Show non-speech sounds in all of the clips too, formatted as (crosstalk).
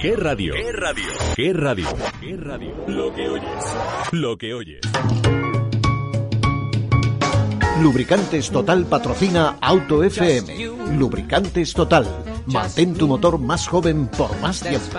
¿Qué radio? ¿Qué radio? ¿Qué radio? ¿Qué radio? Lo que oyes. Lo que oyes. Lubricantes Total patrocina Auto FM. Lubricantes Total. Mantén tu motor más joven por más tiempo.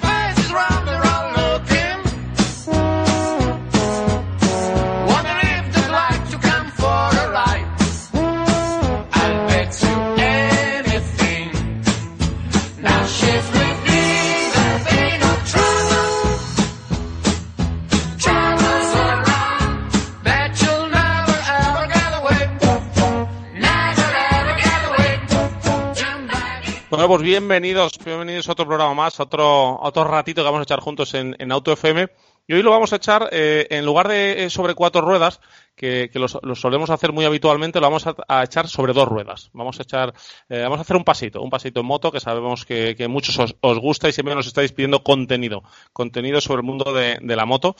Bueno, pues bienvenidos, bienvenidos a otro programa más, otro, otro ratito que vamos a echar juntos en, Auto FM. Y hoy lo vamos a echar, eh, en lugar de eh, sobre cuatro ruedas, que, lo, solemos hacer muy habitualmente, lo vamos a, a, echar sobre dos ruedas. Vamos a echar, eh, vamos a hacer un pasito, un pasito en moto, que sabemos que, que muchos os, os, gusta y siempre nos estáis pidiendo contenido, contenido sobre el mundo de, de, la moto.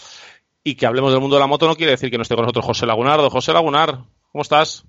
Y que hablemos del mundo de la moto no quiere decir que no esté con nosotros José Lagunardo. José Lagunar, ¿cómo estás?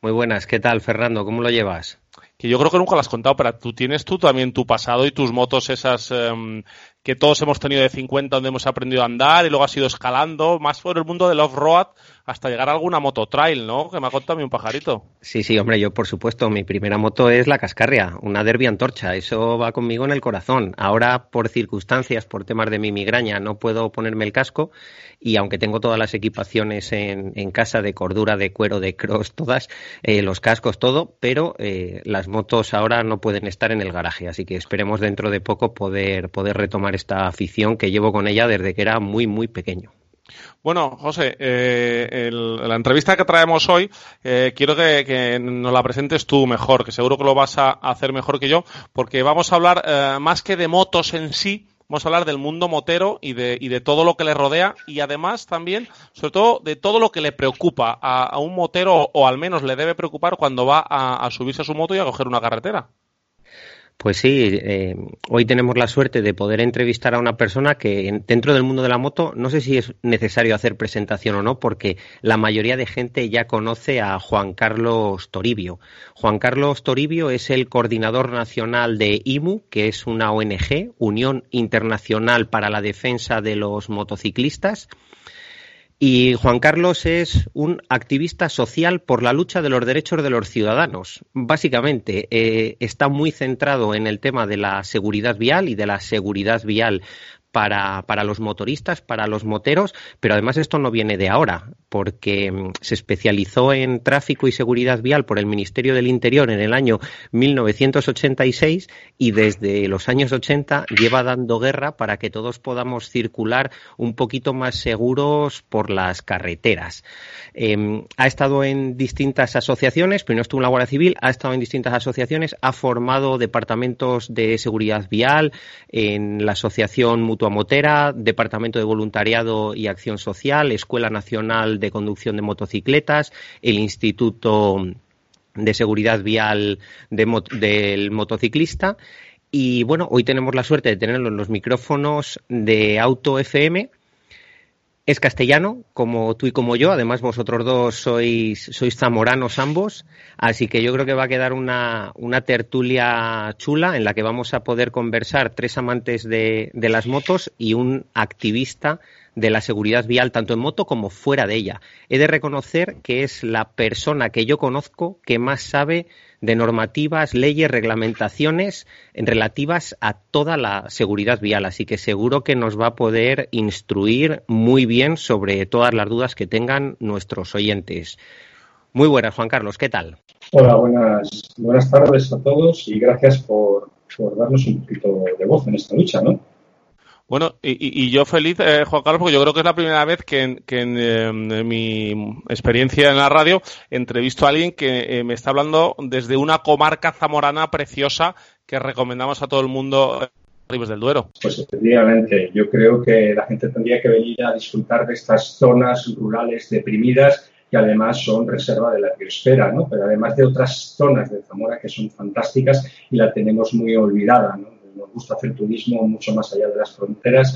Muy buenas, ¿qué tal, Fernando? ¿Cómo lo llevas? Que yo creo que nunca lo has contado, pero tú tienes tú también tu pasado y tus motos esas um, que todos hemos tenido de 50 donde hemos aprendido a andar y luego has ido escalando más por el mundo del off-road hasta llegar a alguna moto trail, ¿no? Que me ha contado mí un pajarito. Sí, sí, hombre, yo por supuesto, mi primera moto es la Cascarria, una Derby Antorcha, eso va conmigo en el corazón. Ahora, por circunstancias, por temas de mi migraña, no puedo ponerme el casco y aunque tengo todas las equipaciones en, en casa de cordura, de cuero, de cross, todas, eh, los cascos, todo, pero eh, las motos ahora no pueden estar en el garaje, así que esperemos dentro de poco poder, poder retomar esta afición que llevo con ella desde que era muy, muy pequeño. Bueno, José, eh, la entrevista que traemos hoy, eh, quiero que, que, nos la presentes tú mejor, que seguro que lo vas a hacer mejor que yo, porque vamos a hablar eh, más que de motos en sí, vamos a hablar del mundo motero y de, y de, todo lo que le rodea y además también, sobre todo, de todo lo que le preocupa a, a un motero o al menos le debe preocupar cuando va a, a subirse a su moto y a coger una carretera. Pues sí, eh, hoy tenemos la suerte de poder entrevistar a una persona que dentro del mundo de la moto, no sé si es necesario hacer presentación o no, porque la mayoría de gente ya conoce a Juan Carlos Toribio. Juan Carlos Toribio es el coordinador nacional de IMU, que es una ONG, Unión Internacional para la Defensa de los Motociclistas. Y Juan Carlos es un activista social por la lucha de los derechos de los ciudadanos. Básicamente, eh, está muy centrado en el tema de la seguridad vial y de la seguridad vial para, para, los motoristas, para los moteros, pero además esto no viene de ahora, porque se especializó en tráfico y seguridad vial por el Ministerio del Interior en el año 1986 y desde los años 80 lleva dando guerra para que todos podamos circular un poquito más seguros por las carreteras. Eh, ha estado en distintas asociaciones, primero estuvo en la Guardia Civil, ha estado en distintas asociaciones, ha formado departamentos de seguridad vial en la Asociación Mutua Motera, Departamento de Voluntariado y Acción Social, Escuela Nacional de Conducción de Motocicletas, el Instituto de Seguridad Vial del Motociclista. Y bueno, hoy tenemos la suerte de tenerlo en los micrófonos de Auto FM. Es castellano, como tú y como yo. Además, vosotros dos sois, sois zamoranos ambos. Así que yo creo que va a quedar una, una tertulia chula en la que vamos a poder conversar tres amantes de, de las motos y un activista de la seguridad vial, tanto en moto como fuera de ella. He de reconocer que es la persona que yo conozco que más sabe de normativas, leyes, reglamentaciones relativas a toda la seguridad vial. Así que seguro que nos va a poder instruir muy bien sobre todas las dudas que tengan nuestros oyentes. Muy buenas, Juan Carlos, ¿qué tal? Hola, buenas, buenas tardes a todos y gracias por, por darnos un poquito de voz en esta lucha, ¿no? Bueno, y, yo feliz, eh, Juan Carlos, porque yo creo que es la primera vez que en, em, mi experiencia en la radio entrevisto a alguien que eh, me está hablando desde una comarca zamorana preciosa que recomendamos a todo el mundo Ribes del Duero. Pues efectivamente, yo creo que la gente tendría que venir a disfrutar de estas zonas rurales deprimidas que además son reserva de la biosfera, ¿no? Pero además de otras zonas de Zamora que son fantásticas y la tenemos muy olvidada, ¿no? Nos gusta hacer turismo mucho más allá de las fronteras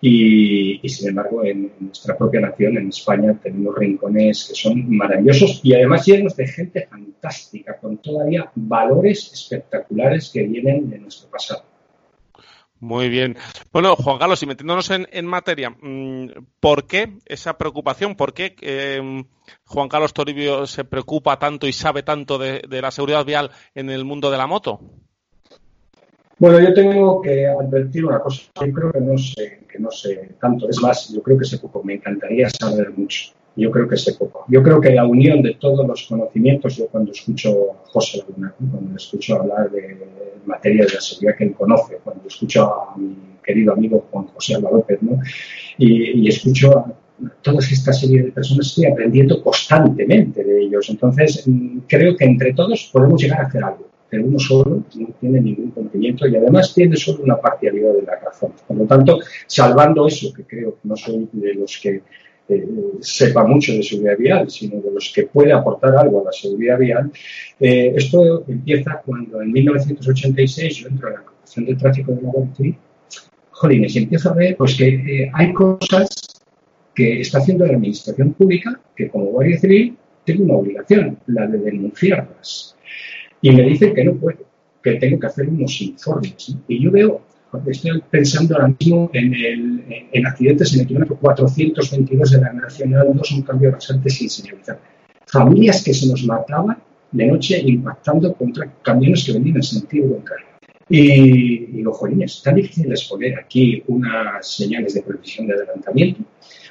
y, sin embargo en, nuestra propia nación, en España, tenemos rincones que son maravillosos y además llenos de gente fantástica, con todavía valores espectaculares que vienen de nuestro pasado. Muy bien. Bueno, Juan Carlos, y metiéndonos en, materia, mm, ¿por qué esa preocupación? ¿Por qué eh, Juan Carlos Toribio se preocupa tanto y sabe tanto de la seguridad vial en el mundo de la moto? Bueno, yo tengo que advertir una cosa. Yo creo que no sé, que no sé tanto. Es más, yo creo que sé poco. Me encantaría saber mucho. Yo creo que sé poco. Yo creo que la unión de todos los conocimientos, yo cuando escucho a José Laguna, cuando escucho hablar de materia de la seguridad que él conoce, cuando escucho a mi querido amigo Juan José Alba López, ¿no? y, y escucho a toda esta serie de personas, estoy aprendiendo constantemente de ellos. Entonces, mm, creo que entre todos podemos llegar a hacer algo pero uno solo no tiene ningún conocimiento y además tiene solo una parcialidad de la razón. Por lo tanto, salvando eso, que creo que no soy de los que eh, sepa mucho de seguridad vial, sino de los que puede aportar algo a la seguridad vial, eh, esto empieza cuando en 1986 yo entro en la Corporación de Tráfico de la Guardia jolines, y empiezo a ver pues, que eh, hay cosas que está haciendo la Administración Pública que como Guardia Civil tengo una obligación, la de denunciarlas. Y me dicen que no puedo, que tengo que hacer unos informes. Y yo veo, estoy pensando ahora mismo en, el, en accidentes en el kilómetro 422 de la Nacional 2, un cambio bastante sin señalizar. Familias que se nos mataban de noche impactando contra camiones que venían en sentido contrario. Y, y los jolines, tan difícil es poner aquí unas señales de precisión de adelantamiento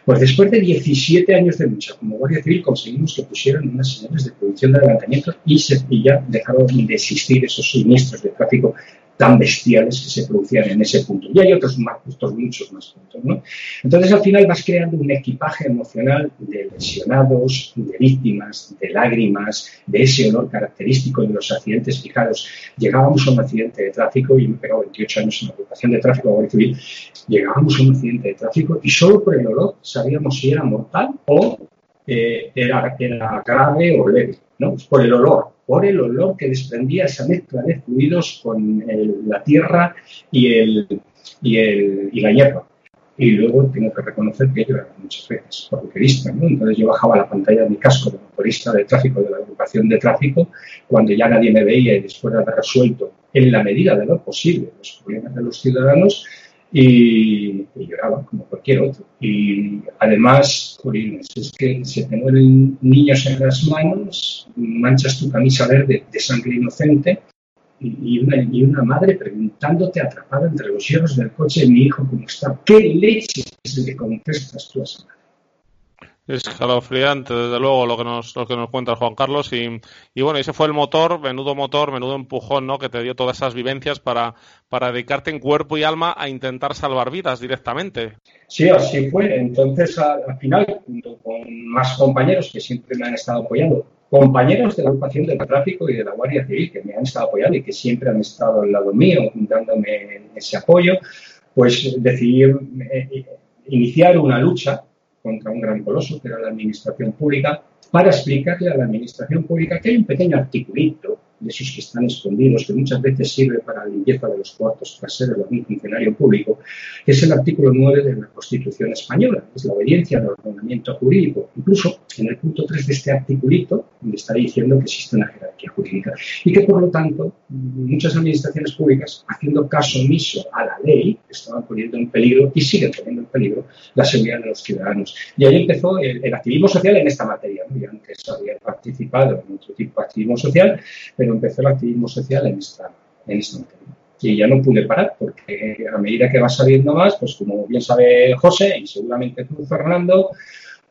pues después de 17 años de lucha como Guardia Civil conseguimos que pusieran unas señales de producción de adelantamiento y, se, y ya dejaron de existir esos siniestros de tráfico tan bestiales que se producían en ese punto. Y hay otros, más, otros muchos más puntos. ¿no? Entonces, al final vas creando un equipaje emocional de lesionados, de víctimas, de lágrimas, de ese olor característico de los accidentes. Fijaros, llegábamos a un accidente de tráfico, y me he pegado 28 años en la ocupación de tráfico Guardia Civil, llegábamos a un accidente de tráfico y solo por el olor sabíamos si era mortal o eh, era, era grave o leve, ¿no? Por el olor por el olor que desprendía esa mezcla de fluidos con la tierra y, la hierba. Y luego tengo que reconocer que yo era muchas veces portuguerista, ¿no? Entonces yo bajaba la pantalla de mi casco de motorista de tráfico, de la agrupación de tráfico, cuando ya nadie me veía y después de haber resuelto en la medida de lo posible los problemas de los ciudadanos, y, lloraba como cualquier otro. Y además, es que se te mueren niños en las manos, manchas tu camisa verde de sangre inocente y, una, y una madre preguntándote atrapada entre los hierros del coche, mi hijo, ¿cómo está? ¿Qué leche es que contestas tú a esa? Es escalofriante, desde luego, lo que nos, lo que nos cuenta Juan Carlos. Y, y, bueno, ese fue el motor, menudo motor, menudo empujón, ¿no? Que te dio todas esas vivencias para, para dedicarte en cuerpo y alma a intentar salvar vidas directamente. Sí, así fue. Entonces, al, final, junto con más compañeros que siempre me han estado apoyando, compañeros de la ocupación del tráfico y de la Guardia Civil que me han estado apoyando y que siempre han estado al lado mío, dándome ese apoyo, pues decidí eh, iniciar una lucha contra un gran coloso, que era la administración pública, para explicarle a la administración pública que hay un pequeño articulito de esos que están escondidos, que muchas veces sirve para la limpieza de los cuartos traseros de un funcionario público, es el artículo 9 de la Constitución española, es la obediencia al ordenamiento jurídico. Incluso en el punto 3 de este articulito está diciendo que existe una jerarquía jurídica y que, por lo tanto, muchas administraciones públicas, haciendo caso omiso a la ley, estaban poniendo en peligro y siguen poniendo en peligro la seguridad de los ciudadanos. Y ahí empezó el, activismo social en esta materia. ¿no? antes había participado en otro tipo de activismo social, pero empezó el activismo social en esta, en materia. Y ya no pude parar, porque a medida que va saliendo más, pues como bien sabe José y seguramente tú, Fernando,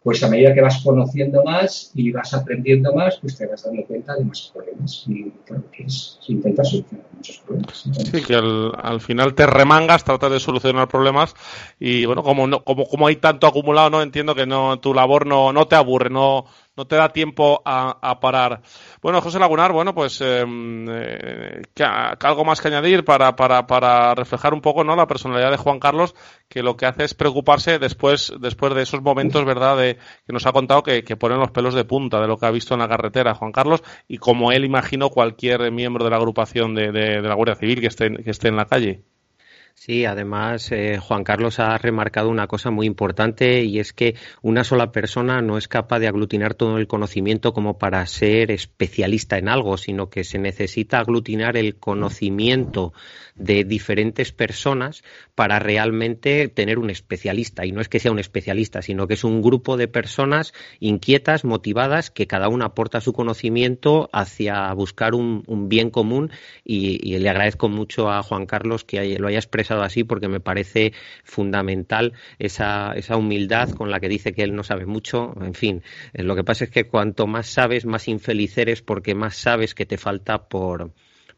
pues a medida que vas conociendo más y vas aprendiendo más, pues te vas dando cuenta de más problemas. Y claro que es, intentar solucionar muchos problemas. Sí, que al, final te remangas, tratas de solucionar problemas y bueno, como, no, como, como hay tanto acumulado, no entiendo que no tu labor no, no te aburre, no, no te da tiempo a, parar. Bueno, José Lagunar, bueno, pues em, eh, algo más que añadir para, para, para reflejar un poco ¿no? la personalidad de Juan Carlos, que lo que hace es preocuparse después, después de esos momentos, ¿verdad?, de, que nos ha contado que, que ponen los pelos de punta de lo que ha visto en la carretera Juan Carlos, y como él imagino cualquier miembro de la agrupación de, de, de la Guardia Civil que esté, que esté en la calle. Sí, además eh, Juan Carlos ha remarcado una cosa muy importante y es que una sola persona no es capaz de aglutinar todo el conocimiento como para ser especialista en algo, sino que se necesita aglutinar el conocimiento de diferentes personas para realmente tener un especialista. Y no es que sea un especialista, sino que es un grupo de personas inquietas, motivadas, que cada una aporta su conocimiento hacia buscar un, bien común. Y, le agradezco mucho a Juan Carlos que lo haya expresado así porque me parece fundamental esa, esa humildad con la que dice que él no sabe mucho. En fin, eh, lo que pasa es que cuanto más sabes, más infeliz eres porque más sabes que te falta por,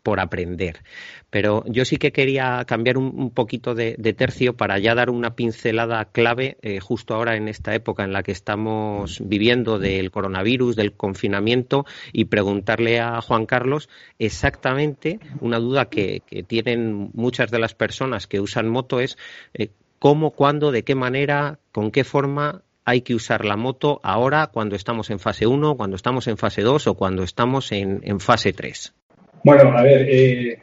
por aprender. Pero yo sí que quería cambiar un, poquito de, tercio para ya dar una pincelada clave eh, justo ahora en esta época en la que estamos viviendo del coronavirus, del confinamiento y preguntarle a Juan Carlos exactamente una duda que, tienen muchas de las personas que usan moto es eh, cómo, cuándo, de qué manera, con qué forma hay que usar la moto ahora cuando estamos en fase 1, cuando estamos en fase 2 o cuando estamos en, en fase 3. Bueno, a ver, eh,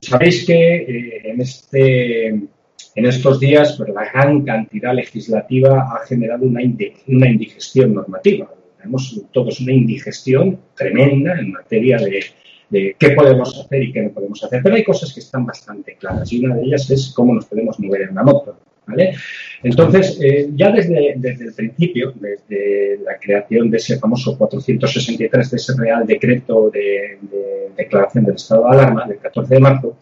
sabéis que eh, en, este, en estos días pues, la gran cantidad legislativa ha generado una, una indigestión normativa. Tenemos todos una indigestión tremenda en materia de, de qué podemos hacer y qué no podemos hacer. Pero hay cosas que están bastante claras y una de ellas es cómo nos podemos mover en la moto. Entonces, eh, ya desde, el principio, desde la creación de ese famoso 463, de ese Real Decreto de, de Declaración del Estado de Alarma, del 14 de marzo,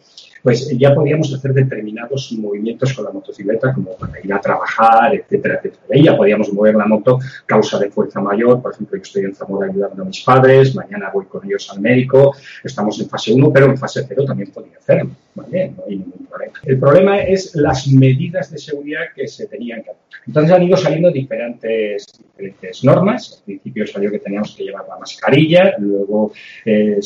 pues ya podíamos hacer determinados movimientos con la motocicleta, como para ir a trabajar, etcétera, etcétera. Y ya podíamos mover la moto causa de fuerza mayor. Por ejemplo, yo estoy en Zamora ayudando a mis padres, mañana voy con ellos al médico, estamos en fase 1, pero en fase 0 también podía hacerlo. No hay ningún problema. El problema es las medidas de seguridad que se tenían que adoptar. Entonces han ido saliendo diferentes, normas. Al principio salió que teníamos que llevar la mascarilla, luego eh,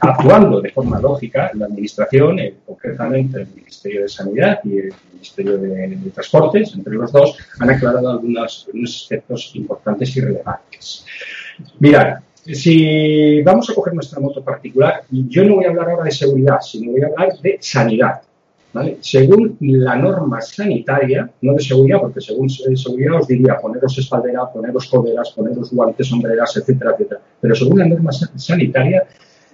actuando de forma lógica la administración, concretamente el Ministerio de Sanidad y el Ministerio de, Transportes, entre los dos, han aclarado algunos, aspectos importantes y relevantes. Mirad, si vamos a coger nuestra moto particular, yo no voy a hablar ahora de seguridad, sino voy a hablar de sanidad. Según la norma sanitaria, no de seguridad, porque según seguridad os diría poneros espaldera, poneros coderas, poneros guantes, sombreras, etcétera, etcétera. Pero según la norma sanitaria,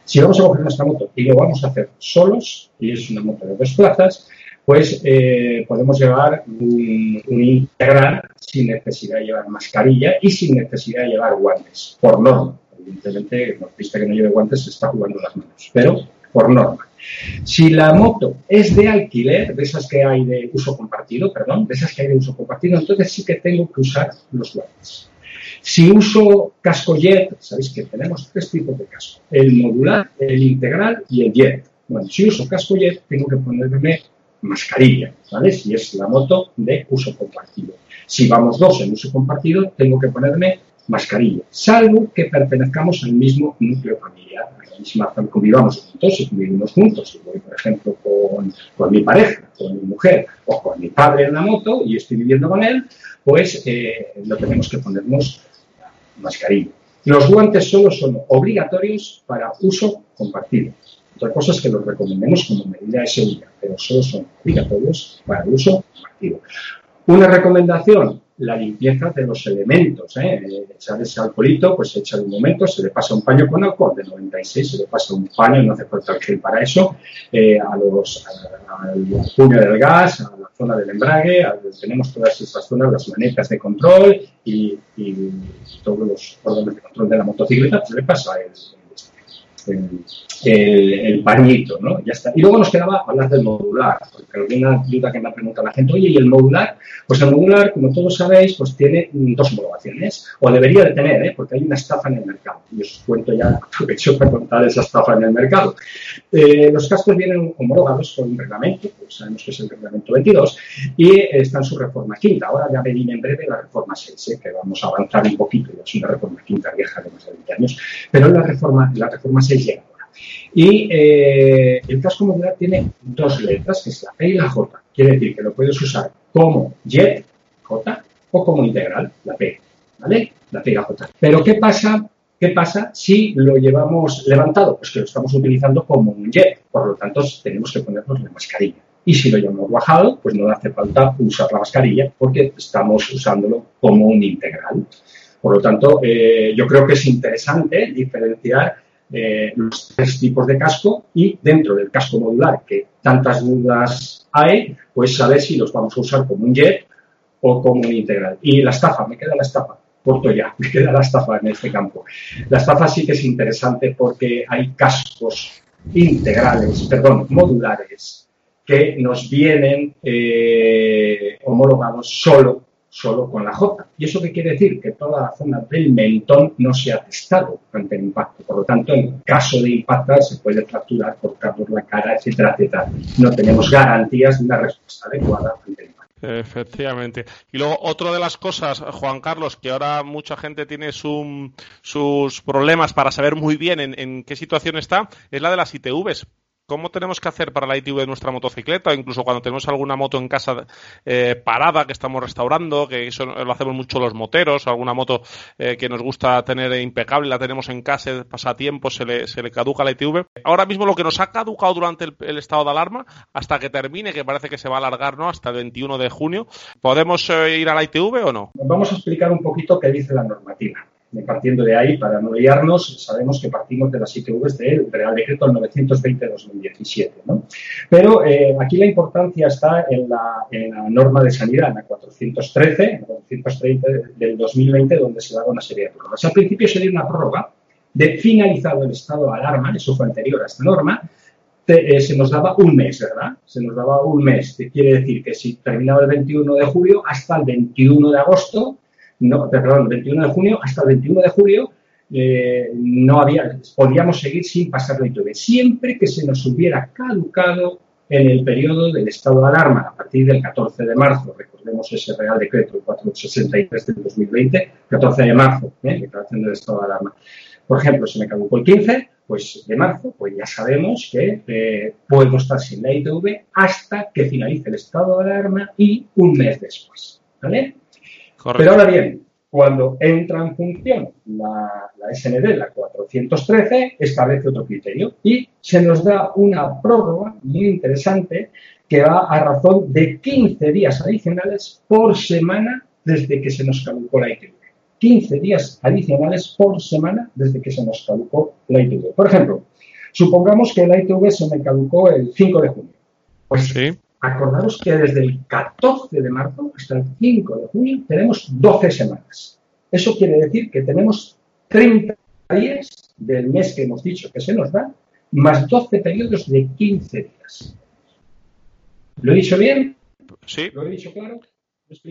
si vamos a coger nuestra moto y lo vamos a hacer solos, y es una moto de dos plazas, pues eh, podemos llevar un, integral sin necesidad de llevar mascarilla y sin necesidad de llevar guantes, por norma. Evidentemente, el motorista que no lleve guantes se está jugando las manos, pero por norma. Si la moto es de alquiler, de esas que hay de uso compartido, perdón, de esas que hay de uso compartido, entonces sí que tengo que usar los guantes. Si uso casco jet, sabéis que tenemos tres tipos de casco, el modular, el integral y el jet. Bueno, si uso casco jet, tengo que ponerme mascarilla, ¿vale? Si es la moto de uso compartido. Si vamos dos en uso compartido, tengo que ponerme mascarilla, salvo que pertenezcamos al mismo núcleo familiar, a la misma convivamos juntos, si vivimos juntos, si voy, por ejemplo, con, mi pareja, con mi mujer o con mi padre en la moto y estoy viviendo con él, pues eh, no tenemos que ponernos mascarilla. Los guantes solo son obligatorios para uso compartido. Otra cosa es que los recomendemos como medida de seguridad, pero solo son obligatorios para uso compartido. Una recomendación, la limpieza de los elementos. ¿eh? Echar ese alcoholito, pues se echa un momento, se le pasa un paño con alcohol de 96, se le pasa un paño, no hace falta el para eso, eh, a los, al puño del gas, a la zona del embrague, tenemos todas esas zonas, las manetas de control y, todos los órganos de control de la motocicleta, se le pasa el, el, pañito, ¿no? Ya está. Y luego nos quedaba hablar del modular, porque una duda que me ha preguntado la gente, oye, ¿y el modular? Pues el modular, como todos sabéis, pues tiene dos homologaciones, o debería de tener, ¿eh? porque hay una estafa en el mercado. Y os cuento ya, (laughs) aprovecho para contar esa estafa en el mercado. Eh, los cascos vienen homologados con un reglamento, pues sabemos que es el reglamento 22, y está en su reforma quinta. Ahora ya venir en breve la reforma 6, ¿eh? que vamos a avanzar un poquito, es una reforma quinta vieja de más de 20 años, pero la reforma, la reforma 6 y eh, el casco modular tiene dos letras, que es la P y la J. Quiere decir que lo puedes usar como jet, J, o como integral, la P. ¿Vale? La P y la J. Pero ¿qué pasa? ¿Qué pasa si lo llevamos levantado? Pues que lo estamos utilizando como un jet. Por lo tanto, tenemos que ponernos la mascarilla. Y si lo llevamos bajado, pues no hace falta usar la mascarilla porque estamos usándolo como un integral. Por lo tanto, eh, yo creo que es interesante diferenciar eh, los tres tipos de casco y dentro del casco modular, que tantas dudas hay, pues saber si los vamos a usar como un jet o como un integral. Y la estafa, me queda la estafa, corto ya, (laughs) me queda la estafa en este campo. La estafa sí que es interesante porque hay cascos integrales, perdón, modulares, que nos vienen eh, homologados solo solo con la J. ¿Y eso qué quiere decir? Que toda la zona del mentón no se ha testado ante el impacto. Por lo tanto, en caso de impactar, se puede fracturar, cortar por la cara, etcétera, etcétera. No tenemos garantías de una respuesta adecuada ante el impacto. Efectivamente. Y luego, otra de las cosas, Juan Carlos, que ahora mucha gente tiene sus problemas para saber muy bien en, en, qué situación está, es la de las ITVs. ¿Cómo tenemos que hacer para la ITV de nuestra motocicleta? Incluso cuando tenemos alguna moto en casa eh, parada que estamos restaurando, que eso lo hacemos mucho los moteros, alguna moto eh, que nos gusta tener impecable, la tenemos en casa, pasa tiempo, se le, se le caduca la ITV. Ahora mismo lo que nos ha caducado durante el, estado de alarma, hasta que termine, que parece que se va a alargar, ¿no? Hasta el 21 de junio, ¿podemos eh, ir a la ITV o no? Vamos a explicar un poquito qué dice la normativa partiendo de ahí, para no liarnos, sabemos que partimos de las ITVs del Real Decreto 920-2017. ¿no? Pero eh, aquí la importancia está en la, norma de sanidad, en la 413, la 430 del 2020, donde se daba una serie de prórrogas. Al principio se dio una prórroga de finalizado el estado de alarma, eso fue anterior a esta norma, eh, se nos daba un mes, ¿verdad? Se nos daba un mes, que quiere decir que si terminaba el 21 de julio hasta el 21 de agosto no, perdón, 21 de junio hasta el 21 de julio eh, no había, podíamos seguir sin pasar la ITV, siempre que se nos hubiera caducado en el periodo del estado de alarma, a partir del 14 de marzo, recordemos ese Real Decreto 463 del 2020, 14 de marzo, ¿eh? declaración del estado de alarma. Por ejemplo, si me caducó el 15 pues de marzo, pues ya sabemos que eh, puedo estar sin la ITV hasta que finalice el estado de alarma y un mes después. ¿Vale? Pero ahora bien, cuando entra en función la, SND, la 413, establece otro criterio y se nos da una prórroga muy interesante que va a razón de 15 días adicionales por semana desde que se nos caducó la ITV. 15 días adicionales por semana desde que se nos caducó la ITV. Por ejemplo, supongamos que la ITV se me caducó el 5 de junio. Pues sí. Acordaros que desde el 14 de marzo hasta el 5 de junio tenemos 12 semanas. Eso quiere decir que tenemos 30 días del mes que hemos dicho que se nos da, más 12 periodos de 15 días. ¿Lo he dicho bien? Sí. ¿Lo he dicho claro?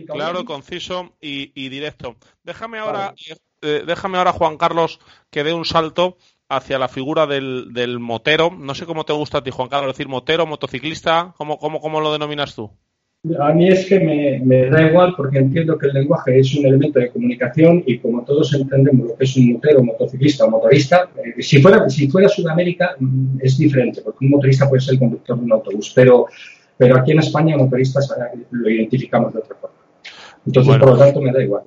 Claro, conciso y, directo. Déjame ahora, eh, déjame ahora, Juan Carlos, que dé un salto hacia la figura del, del, motero. No sé cómo te gusta a ti, Juan Carlos, decir motero, motociclista, ¿cómo, cómo, cómo lo denominas tú? A mí es que me, me, da igual porque entiendo que el lenguaje es un elemento de comunicación y como todos entendemos lo que es un motero, motociclista o motorista, eh, si, fuera, si fuera Sudamérica mm, es diferente, porque un motorista puede ser el conductor de un autobús, pero, pero aquí en España motoristas lo identificamos de otra forma. Entonces, por lo tanto, me da igual.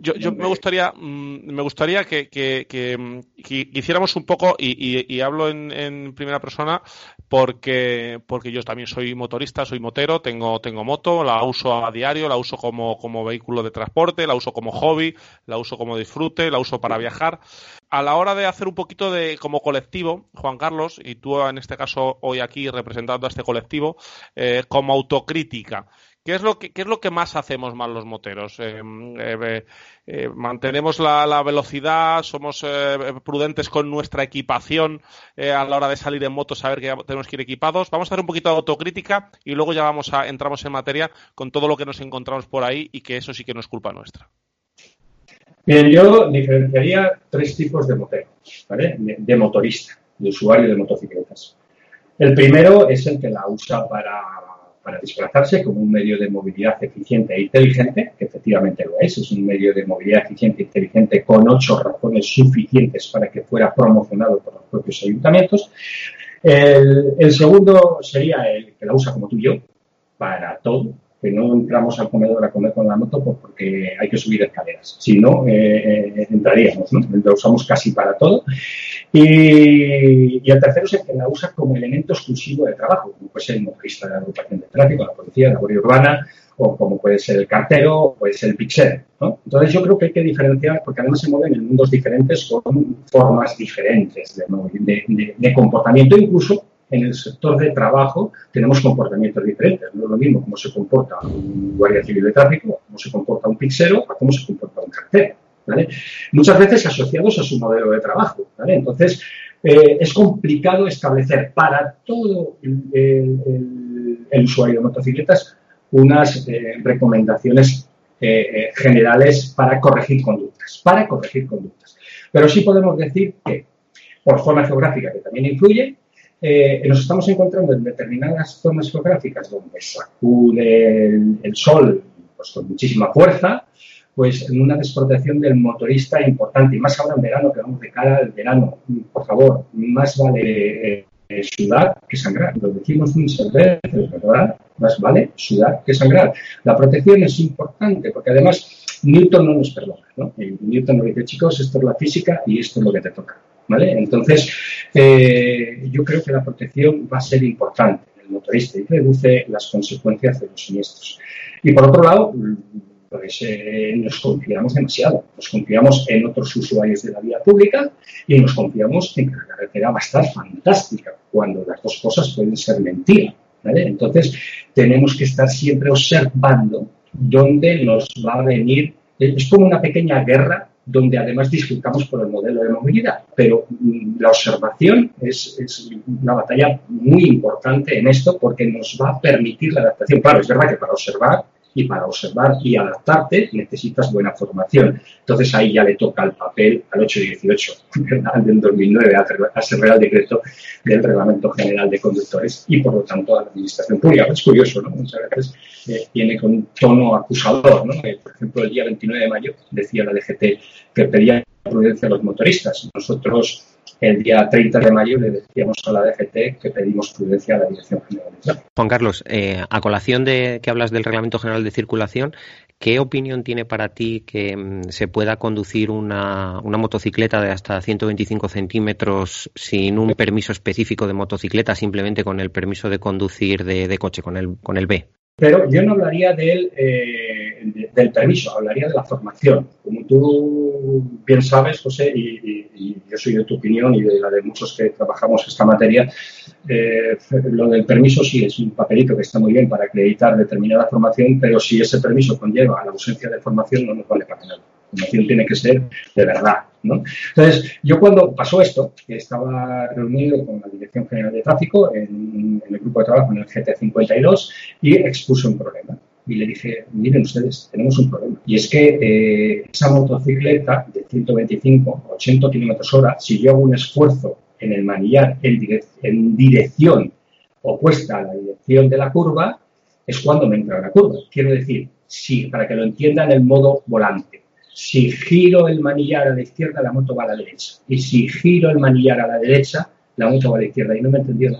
Yo, yo me gustaría, mm, me gustaría que, que, que, hiciéramos un poco, y, y, hablo en, en, primera persona, porque, porque yo también soy motorista, soy motero, tengo, tengo moto, la uso a diario, la uso como, como vehículo de transporte, la uso como hobby, la uso como disfrute, la uso para viajar. A la hora de hacer un poquito de como colectivo, Juan Carlos, y tú en este caso hoy aquí representando a este colectivo, eh, como autocrítica, ¿qué es lo que, más hacemos mal los moteros? Eh, eh, eh, mantenemos la, velocidad, somos prudentes con nuestra equipación a la hora de salir en moto, saber que tenemos que ir equipados. Vamos a hacer un poquito de autocrítica y luego ya vamos a entramos en materia con todo lo que nos encontramos por ahí y que eso sí que no es culpa nuestra. Bien, yo diferenciaría tres tipos de motero, ¿vale? de motorista, de usuario de motocicletas. El primero es el que la usa para, desplazarse como un medio de movilidad eficiente e inteligente, que efectivamente lo es, es un medio de movilidad eficiente e inteligente con ocho razones suficientes para que fuera promocionado por los propios ayuntamientos. El segundo sería el que la usa como tú y yo, para todo, que no entramos al comedor a comer con la moto pues porque hay que subir escaleras. Si no, eh, eh, entraríamos, ¿no? La usamos casi para todo. Y, el tercero es el que la usa como elemento exclusivo de trabajo, como puede ser el motorista de la agrupación de tráfico, la policía, la guardia urbana, o como puede ser el cartero, o puede ser el pixel. Entonces yo creo que hay que diferenciar, porque además se mueven en mundos diferentes con formas diferentes de comportamiento, incluso en el sector de trabajo tenemos comportamientos diferentes. No es lo mismo cómo se comporta un guardia civil de tráfico, cómo se comporta un pixero, a cómo se comporta un cartero. Muchas veces asociados a su modelo de trabajo. Entonces, eh, es complicado establecer para todo el, usuario de motocicletas unas eh, recomendaciones eh, generales para corregir conductas, para corregir conductas. Pero sí podemos decir que, por forma geográfica, que también influye, eh, nos estamos encontrando en determinadas zonas geográficas donde sacude el, sol pues, con muchísima fuerza, pues en una desprotección del motorista importante, y más ahora en verano, que vamos de cara al verano. Por favor, más vale eh, sudar que sangrar. Lo decimos muchas veces, ¿verdad? Más vale sudar que sangrar. La protección es importante porque además Newton no nos perdona. ¿no? Newton nos dice, chicos, esto es la física y esto es lo que te toca. Entonces, eh, yo creo que la protección va a ser importante en el motorista y reduce las consecuencias de los siniestros. Y por otro lado, pues eh, nos confiamos demasiado. Nos confiamos en otros usuarios de la vía pública y nos confiamos en que la carretera va a estar fantástica, cuando las dos cosas pueden ser mentiras. ¿vale? Entonces, tenemos que estar siempre observando dónde nos va a venir. Es como una pequeña guerra donde además disfrutamos por el modelo de movilidad. Pero mm, la observación es, es, una batalla muy importante en esto porque nos va a permitir la adaptación. Claro, es verdad que para observar y para observar y adaptarte necesitas buena formación. Entonces ahí ya le toca el papel al 818 del 2009, a ese Real Decreto del Reglamento General de Conductores y por lo tanto a la Administración Pública. Es curioso, ¿no? Muchas veces eh, viene con un tono acusador, ¿no? Eh, por ejemplo, el día 29 de mayo decía la DGT que pedía prudencia a los motoristas. Nosotros el día 30 de mayo le decíamos a la DGT que pedimos prudencia a la Dirección General de Tráfico. Juan Carlos, eh, a colación de que hablas del Reglamento General de Circulación, ¿qué opinión tiene para ti que mm, se pueda conducir una, motocicleta de hasta 125 centímetros sin un permiso específico de motocicleta, simplemente con el permiso de conducir de, coche, con el, con el B? Pero yo no hablaría del, eh, del permiso, hablaría de la formación. Como tú bien sabes, José, y, yo soy de tu opinión y de la de muchos que trabajamos esta materia, eh, lo del permiso sí es un papelito que está muy bien para acreditar determinada formación, pero si ese permiso conlleva a la ausencia de formación no nos vale para nada. La formación tiene que ser de verdad. ¿no? Entonces, yo cuando pasó esto, estaba reunido con la Dirección General de Tráfico en, el grupo de trabajo en el GT52 y expuso un problema. Y le dije, miren ustedes, tenemos un problema. Y es que eh, esa motocicleta de 125, 80 kilómetros hora, si yo hago un esfuerzo en el manillar en, en dirección opuesta a la dirección de la curva, es cuando me entra la curva. Quiero decir, sí, para que lo entiendan, el modo volante. Si giro el manillar a la izquierda, la moto va a la derecha. Y si giro el manillar a la derecha, la moto va a la izquierda. Y no me entendió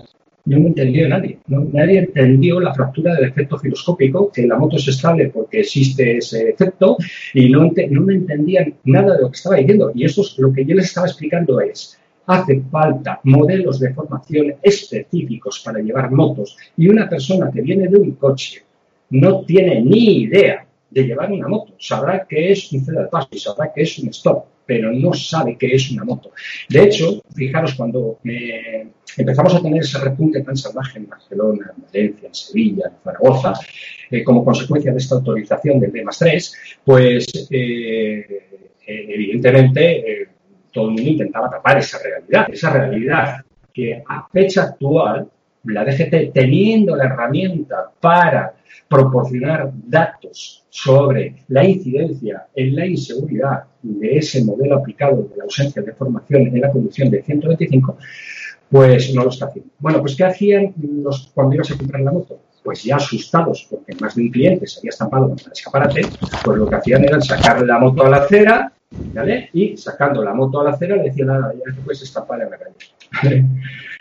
No me entendió nadie. nadie entendió la fractura del efecto giroscópico, que la moto es estable porque existe ese efecto, y no, no me entendían nada de lo que estaba diciendo. Y eso es lo que yo les estaba explicando es, hace falta modelos de formación específicos para llevar motos. Y una persona que viene de un coche no tiene ni idea de llevar una moto. Sabrá que es un cero de paso y sabrá que es un stop, pero no sabe qué es una moto. De hecho, fijaros, cuando empezamos a tener ese repunte tan salvaje en Barcelona, en Valencia, en Sevilla, en Zaragoza, eh, como consecuencia de esta autorización del D más 3, pues eh, evidentemente todo el mundo intentaba tapar esa realidad, esa realidad que a fecha actual la DGT teniendo la herramienta para proporcionar datos sobre la incidencia en la inseguridad de ese modelo aplicado de la ausencia de formación en la conducción de 125, pues no lo está haciendo. Bueno, pues ¿qué hacían los, cuando ibas a comprar la moto? Pues ya asustados porque más de un cliente se había estampado contra el escaparate, pues lo que hacían era sacarle la moto a la acera, ¿vale? Y sacando la moto a la acera le decían, nada, ya te puedes estampar en la calle.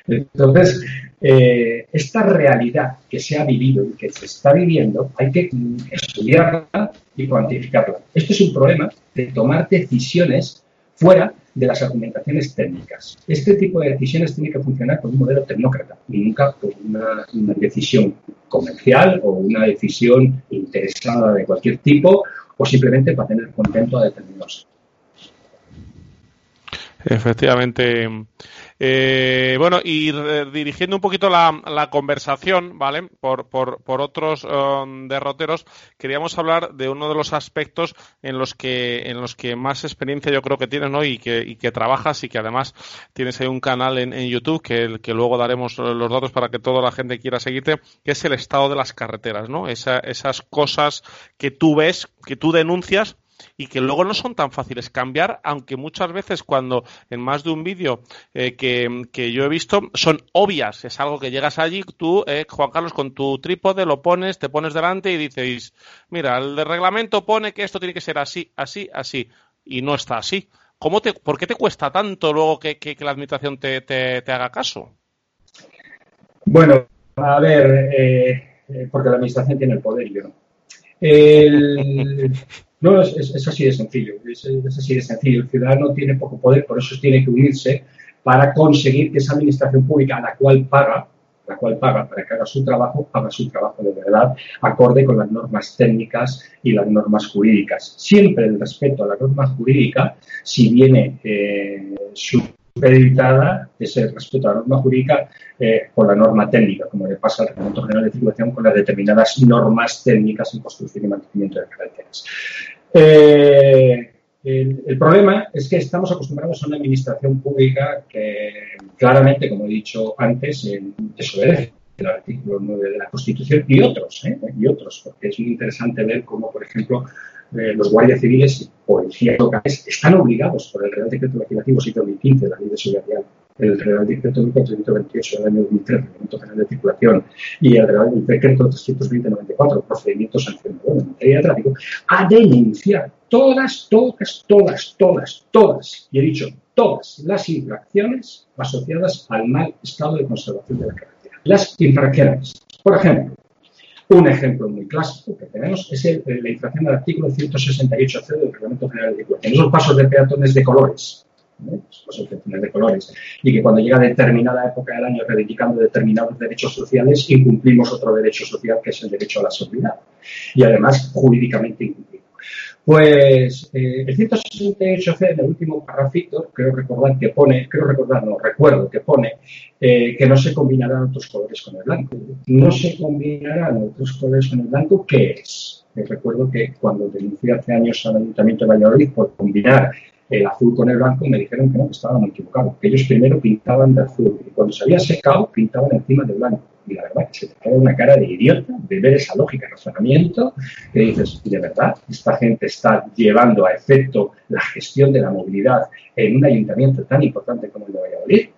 Entonces, eh, esta realidad que se ha vivido y que se está viviendo, hay que estudiarla y cuantificarla. Esto es un problema de tomar decisiones fuera de las argumentaciones técnicas. Este tipo de decisiones tiene que funcionar con un modelo tecnócrata y nunca con una, una decisión comercial o una decisión interesada de cualquier tipo o simplemente para tener contento a determinados. Efectivamente, eh, bueno, y dirigiendo un poquito la, conversación, ¿vale? Por, por, por otros um, derroteros, queríamos hablar de uno de los aspectos en los que, en los que más experiencia yo creo que tienes, ¿no? Y que, y que trabajas y que además tienes ahí un canal en, en YouTube que, que luego daremos los datos para que toda la gente quiera seguirte, que es el estado de las carreteras, ¿no? esas cosas que tú ves, que tú denuncias y que luego no son tan fáciles cambiar, aunque muchas veces cuando en más de un vídeo eh, que, yo he visto son obvias, es algo que llegas allí, tú, eh, Juan Carlos, con tu trípode lo pones, te pones delante y dices, mira, el reglamento pone que esto tiene que ser así, así, así, y no está así. ¿Cómo te, ¿Por qué te cuesta tanto luego que, la administración te, te, haga caso? Bueno, a ver, eh, porque la administración tiene el poder yo no. El, (laughs) no, es, así de sencillo, es, así de sencillo. El ciudadano tiene poco poder, por eso tiene que unirse para conseguir que esa administración pública a la cual paga, la cual paga para que haga su trabajo, haga su trabajo de verdad, acorde con las normas técnicas y las normas jurídicas. Siempre el respeto a la norma jurídica, si viene eh, supeditada, es el respeto a la norma jurídica eh, con la norma técnica, como le pasa al Reglamento General de Circulación con las determinadas normas técnicas en construcción y mantenimiento de carreteras. Eh, el, problema es que estamos acostumbrados a una administración pública que claramente, como he dicho antes, desobedece el artículo 9 de la Constitución y otros, ¿eh? y otros, porque es muy interesante ver cómo, por ejemplo, eh, los guardias civiles y policías locales están obligados por el Real Decreto Legislativo 7 de la Ley de Seguridad el Real Decreto 428 del año 2003, Reglamento General de Circulación, y el Real Decreto 320-94, Procedimiento Sancionador en materia de tráfico, a denunciar todas, todas, todas, todas, todas, y he dicho todas las infracciones asociadas al mal estado de conservación de la carretera. Las infracciones, por ejemplo, un ejemplo muy clásico que tenemos es la infracción del artículo 168c del Reglamento General de Circulación. Esos pasos de peatones de colores, asociaciones de colores, y que cuando llega determinada época del año reivindicando determinados derechos sociales, incumplimos otro derecho social que es el derecho a la seguridad. Y además jurídicamente incumplimos. Pues eh, el 168C, en el último parrafito, creo recordar que pone, creo recordar, no, recuerdo que pone eh, que no se combinarán otros colores con el blanco. No se combinarán otros colores con el blanco, ¿qué es? Eh, recuerdo que cuando denuncié hace años al Ayuntamiento de Valladolid por combinar el azul con el blanco, me dijeron que no, que estaban muy equivocados, que ellos primero pintaban de azul y cuando se había secado pintaban encima de blanco. Y la verdad se te cae una cara de idiota de ver esa lógica razonamiento que dices, de verdad, esta gente está llevando a efecto la gestión de la movilidad en un ayuntamiento tan importante como el de Valladolid.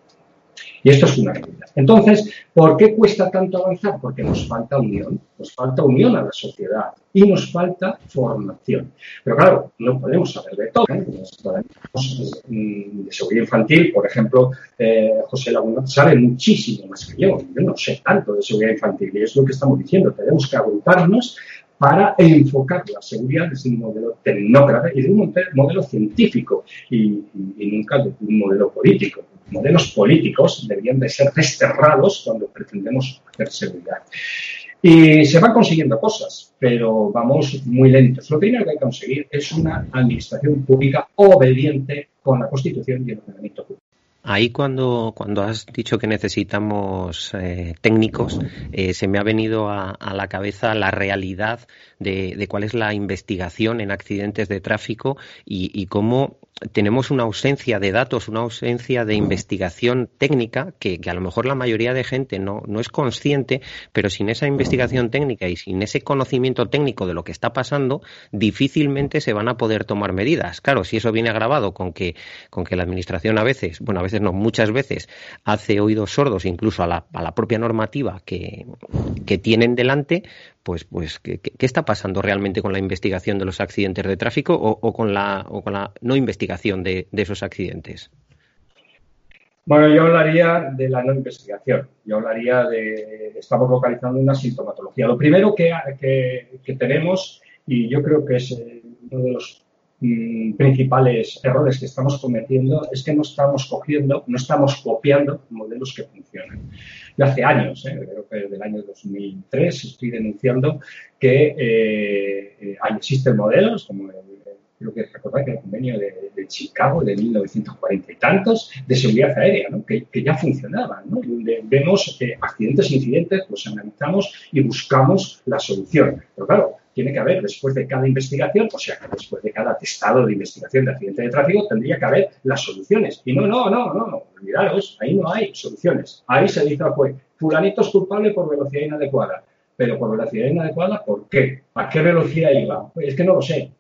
Y esto es una realidad. Entonces, ¿por qué cuesta tanto avanzar? Porque nos falta unión, nos falta unión a la sociedad y nos falta formación. Pero claro, no podemos saber de todo. ¿eh? De seguridad infantil, por ejemplo, eh, José Laguna sabe muchísimo más que yo. Yo no sé tanto de seguridad infantil y es lo que estamos diciendo. Tenemos que agruparnos para enfocar la seguridad desde un modelo tecnócrata y de un modelo científico y, nunca de un modelo político modelos políticos deberían de ser desterrados cuando pretendemos hacer seguridad. Y se van consiguiendo cosas, pero vamos muy lentos. Lo primero que hay que conseguir es una administración pública obediente con la Constitución y el ordenamiento público. Ahí cuando, cuando has dicho que necesitamos eh, técnicos, eh, se me ha venido a, la cabeza la realidad de, de, cuál es la investigación en accidentes de tráfico y cómo tenemos una ausencia de datos, una ausencia de investigación técnica que, a lo mejor la mayoría de gente no, no es consciente, pero sin esa investigación técnica y sin ese conocimiento técnico de lo que está pasando, difícilmente se van a poder tomar medidas. Claro, si eso viene agravado con que, con que la administración a veces, bueno, a veces no, muchas veces hace oídos sordos incluso a la, a la propia normativa que, que tienen delante, pues, pues ¿qué, ¿qué, está pasando realmente con la investigación de los accidentes de tráfico o, con, la, o con la no investigación de, esos accidentes? Bueno, yo hablaría de la no investigación. Yo hablaría de. Estamos localizando una sintomatología. Lo primero que tenemos, y yo creo que es eh, uno de los mm, principales errores que estamos cometiendo, es que no estamos cogiendo, no estamos copiando modelos que funcionan de hace años, ¿eh? creo que desde el año 2003 estoy denunciando que eh, existen modelos como el, creo que recordar que el convenio de, de, Chicago de 1940 y tantos de seguridad aérea, ¿no? que, que, ya funcionaban, ¿no? donde vemos eh, accidentes incidentes, los analizamos y buscamos la solución. Pero claro, tiene que haber, después de cada investigación, o sea, que después de cada testado de investigación de accidente de tráfico, tendría que haber las soluciones. Y no, no, no, no, olvidaros, ahí no hay soluciones. Ahí se dice al juez, fulanito es culpable por velocidad inadecuada. Pero por velocidad inadecuada, ¿por qué? ¿A qué velocidad iba? Pues es que no lo sé.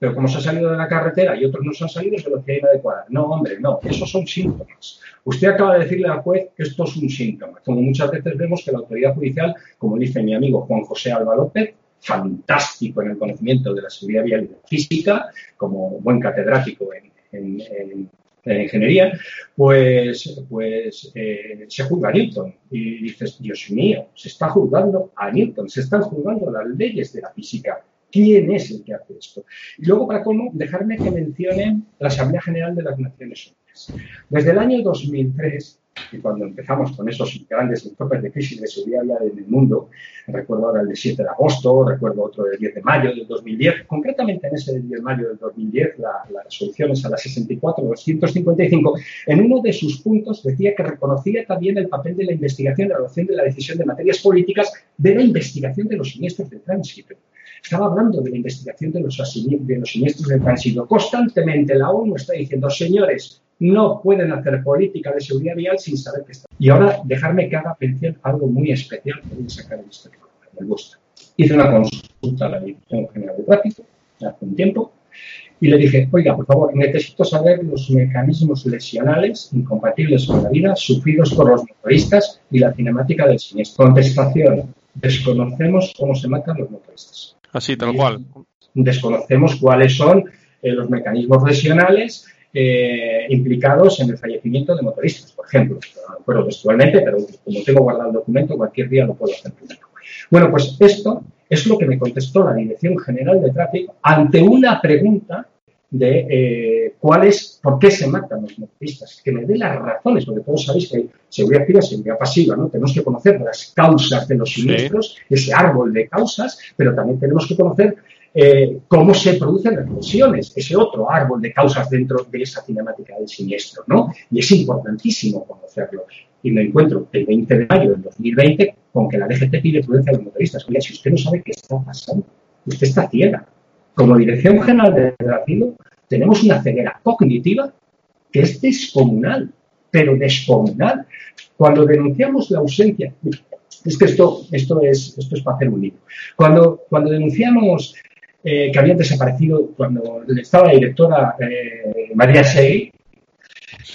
Pero como se ha salido de la carretera y otros no se han salido, es velocidad inadecuada. No, hombre, no. Esos son síntomas. Usted acaba de decirle al juez que esto es un síntoma. Como muchas veces vemos que la autoridad judicial, como dice mi amigo Juan José Alba López, fantástico en el conocimiento de la seguridad vial y la física, como buen catedrático en, en, en, en ingeniería, pues, pues eh, se juzga a Newton. Y dices, Dios mío, se está juzgando a Newton, se están juzgando las leyes de la física. ¿Quién es el que hace esto? Y luego, para cómo, dejarme que mencione la Asamblea General de las Naciones Unidas. Desde el año 2003, y cuando empezamos con esos grandes informes de crisis de seguridad vial en el mundo, recuerdo ahora el de 7 de agosto, recuerdo otro del 10 de mayo del 2010, concretamente en ese del 10 de mayo del 2010, la, las resoluciones a la 64-255, en uno de sus puntos decía que reconocía también el papel de la investigación, la adopción de la decisión de materias políticas, de la investigación de los siniestros de tránsito. Estaba hablando de la investigación de los, de los siniestros de tránsito. Constantemente la ONU está diciendo, señores, no pueden hacer política de seguridad vial sin saber qué está. Y ahora dejarme que haga mención algo muy especial que voy a sacar en este me gusta. Hice una consulta a la Dirección General de Tráfico hace un tiempo y le dije, oiga, por favor, necesito saber los mecanismos lesionales incompatibles con la vida sufridos por los motoristas y la cinemática del siniestro. Contestación, desconocemos cómo se matan los motoristas. Así, tal cual. Desconocemos cuáles son eh, los mecanismos lesionales eh, implicados en el fallecimiento de motoristas, por ejemplo. No recuerdo textualmente, pero como tengo guardado el documento, cualquier día lo puedo hacer público. Bueno, pues esto es lo que me contestó la Dirección General de Tráfico ante una pregunta de eh, cuál es, por qué se matan los motoristas, que me dé las razones, porque todos sabéis que hay seguridad activa y seguridad pasiva, ¿no? Tenemos que conocer las causas de los siniestros, sí. ese árbol de causas, pero también tenemos que conocer eh, cómo se producen las lesiones, ese otro árbol de causas dentro de esa cinemática del siniestro, ¿no? Y es importantísimo conocerlo. Y me encuentro el 20 de mayo del 2020 con que la DGT pide prudencia a los motoristas. Oye, si usted no sabe qué está pasando, usted está ciega. Como Dirección General de Tráfico, tenemos una ceguera cognitiva que es descomunal, pero descomunal. Cuando denunciamos la ausencia, es que esto, esto, es, esto es para hacer un libro. Cuando, cuando denunciamos eh, que habían desaparecido cuando estaba la directora eh, María Segui.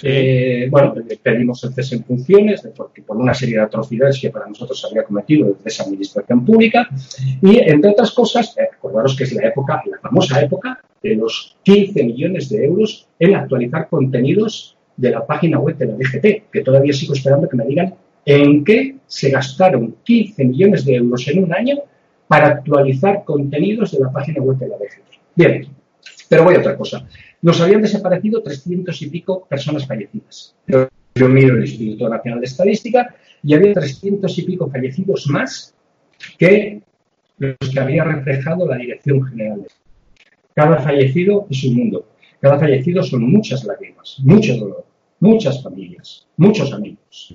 Eh, bueno, pedimos el cese en funciones porque por una serie de atrocidades que para nosotros había cometido desde esa administración pública y entre otras cosas, eh, recordaros que es la época, la famosa época de los 15 millones de euros en actualizar contenidos de la página web de la DGT, que todavía sigo esperando que me digan en qué se gastaron 15 millones de euros en un año para actualizar contenidos de la página web de la DGT. Bien, pero voy a otra cosa. Nos habían desaparecido 300 y pico personas fallecidas. Yo miro el Instituto Nacional de Estadística y había 300 y pico fallecidos más que los que había reflejado la Dirección General. Cada fallecido es un mundo. Cada fallecido son muchas lágrimas, mucho dolor. muchas familias, muchos amigos.